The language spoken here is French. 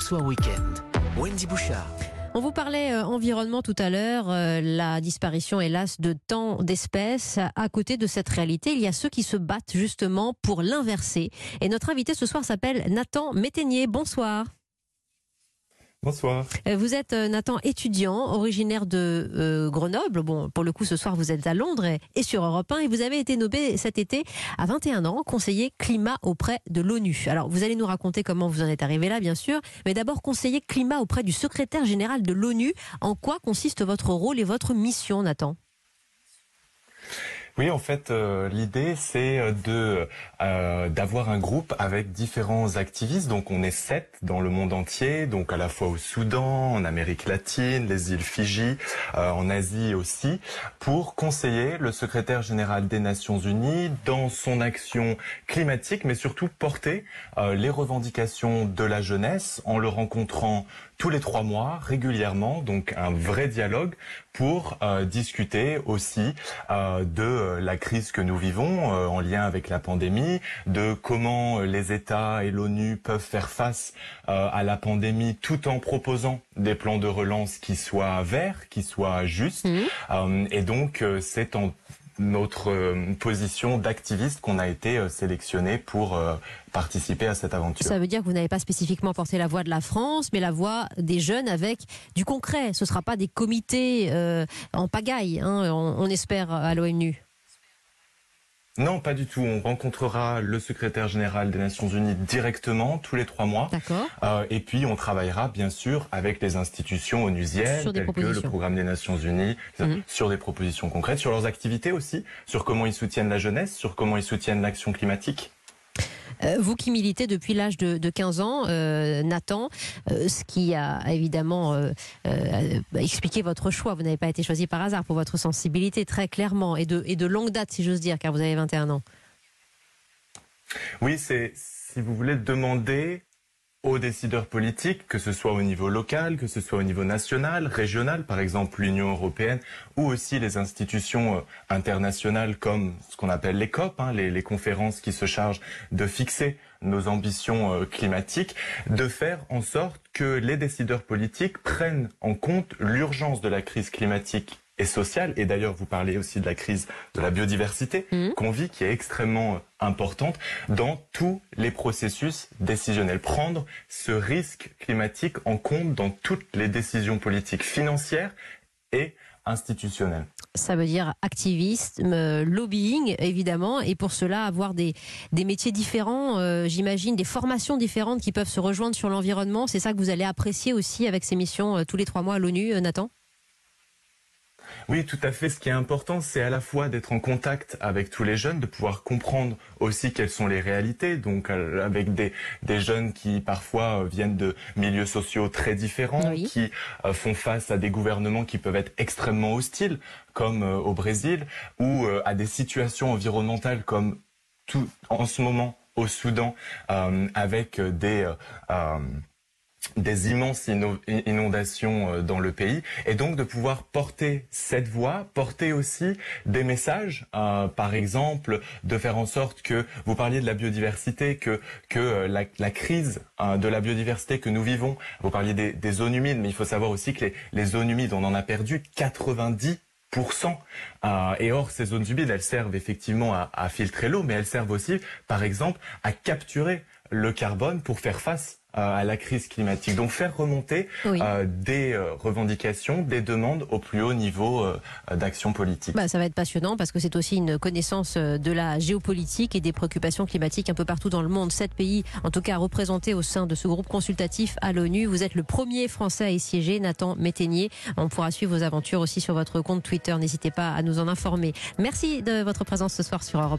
Soir Weekend. Wendy Bouchard. On vous parlait euh, environnement tout à l'heure, euh, la disparition hélas de tant d'espèces. À côté de cette réalité, il y a ceux qui se battent justement pour l'inverser. Et notre invité ce soir s'appelle Nathan Métainier. Bonsoir. Bonsoir. Euh, vous êtes euh, Nathan étudiant, originaire de euh, Grenoble. Bon, pour le coup, ce soir, vous êtes à Londres et, et sur Europe 1 et vous avez été nommé cet été à 21 ans conseiller climat auprès de l'ONU. Alors, vous allez nous raconter comment vous en êtes arrivé là, bien sûr, mais d'abord conseiller climat auprès du secrétaire général de l'ONU. En quoi consiste votre rôle et votre mission, Nathan? Oui, en fait, euh, l'idée c'est de euh, d'avoir un groupe avec différents activistes. Donc, on est sept dans le monde entier, donc à la fois au Soudan, en Amérique latine, les îles Fidji, euh, en Asie aussi, pour conseiller le secrétaire général des Nations Unies dans son action climatique, mais surtout porter euh, les revendications de la jeunesse en le rencontrant tous les trois mois régulièrement, donc un vrai dialogue pour euh, discuter aussi euh, de euh, la crise que nous vivons euh, en lien avec la pandémie, de comment euh, les États et l'ONU peuvent faire face à la pandémie tout en proposant des plans de relance qui soient verts, qui soient justes. Euh, et donc c'est en notre position d'activiste qu'on a été sélectionné pour participer à cette aventure. Ça veut dire que vous n'avez pas spécifiquement porté la voix de la France, mais la voix des jeunes avec du concret. Ce ne sera pas des comités euh, en pagaille, hein, on, on espère, à l'ONU. Non, pas du tout. On rencontrera le secrétaire général des Nations Unies directement tous les trois mois. D'accord Euh, et puis, on travaillera bien sûr avec les institutions onusiennes, telles que le programme des Nations Unies, Mhm. sur des propositions concrètes, sur leurs activités aussi, sur comment ils soutiennent la jeunesse, sur comment ils soutiennent l'action climatique. Euh, vous qui militez depuis l'âge de, de 15 ans, euh, Nathan, euh, ce qui a évidemment expliqué votre choix. Vous n'avez pas été choisi par hasard pour votre sensibilité, très clairement, et de, et de longue date, si j'ose dire, car vous avez 21 ans. Oui, c'est, si vous voulez, demander aux décideurs politiques, que ce soit au niveau local, que ce soit au niveau national, régional, par exemple l'Union européenne, ou aussi les institutions euh, internationales comme ce qu'on appelle les COP, hein, les, conférences qui se chargent de fixer nos ambitions euh, climatiques, de faire en sorte que les décideurs politiques prennent en compte l'urgence de la crise climatique et sociale. Et d'ailleurs, vous parlez aussi de la crise de la biodiversité Mhm. qu'on vit, qui est extrêmement euh, importante dans tous les processus décisionnels. Prendre ce risque climatique en compte dans toutes les décisions politiques financières et institutionnelles. Ça veut dire activisme, euh, lobbying, évidemment, et pour cela avoir des, des métiers différents, euh, j'imagine, des formations différentes qui peuvent se rejoindre sur l'environnement. C'est ça que vous allez apprécier aussi avec ces missions euh, tous les trois mois à l'ONU, Nathan? Oui, tout à fait. Ce qui est important, c'est à la fois d'être en contact avec tous les jeunes, de pouvoir comprendre aussi quelles sont les réalités. Donc, euh, avec des, des jeunes qui parfois euh, viennent de milieux sociaux très différents, Oui. qui euh, font face à des gouvernements qui peuvent être extrêmement hostiles, comme au Brésil, ou à des situations environnementales comme tout en ce moment au Soudan, euh, avec des euh, des immenses ino- inondations euh, dans le pays et donc de pouvoir porter cette voix, porter aussi des messages, euh, par exemple de faire en sorte que vous parliez de la biodiversité, que que euh, la, crise de la biodiversité que nous vivons, vous parliez des, zones humides, mais il faut savoir aussi que les, les zones humides, on en a perdu 90% euh, et or, ces zones humides, elles servent effectivement à, filtrer l'eau, mais elles servent aussi, par exemple, à capturer le carbone pour faire face à la crise climatique. Donc faire remonter Oui. euh, des euh, revendications, des demandes au plus haut niveau euh, d'action politique. Bah, ça va être passionnant parce que c'est aussi une connaissance euh, de la géopolitique et des préoccupations climatiques un peu partout dans le monde. Sept pays, en tout cas, représentés au sein de ce groupe consultatif à l'ONU. Vous êtes le premier Français à y siéger, Nathan Métainier. On pourra suivre vos aventures aussi sur votre compte Twitter. N'hésitez pas à nous en informer. Merci de votre présence ce soir sur Europe.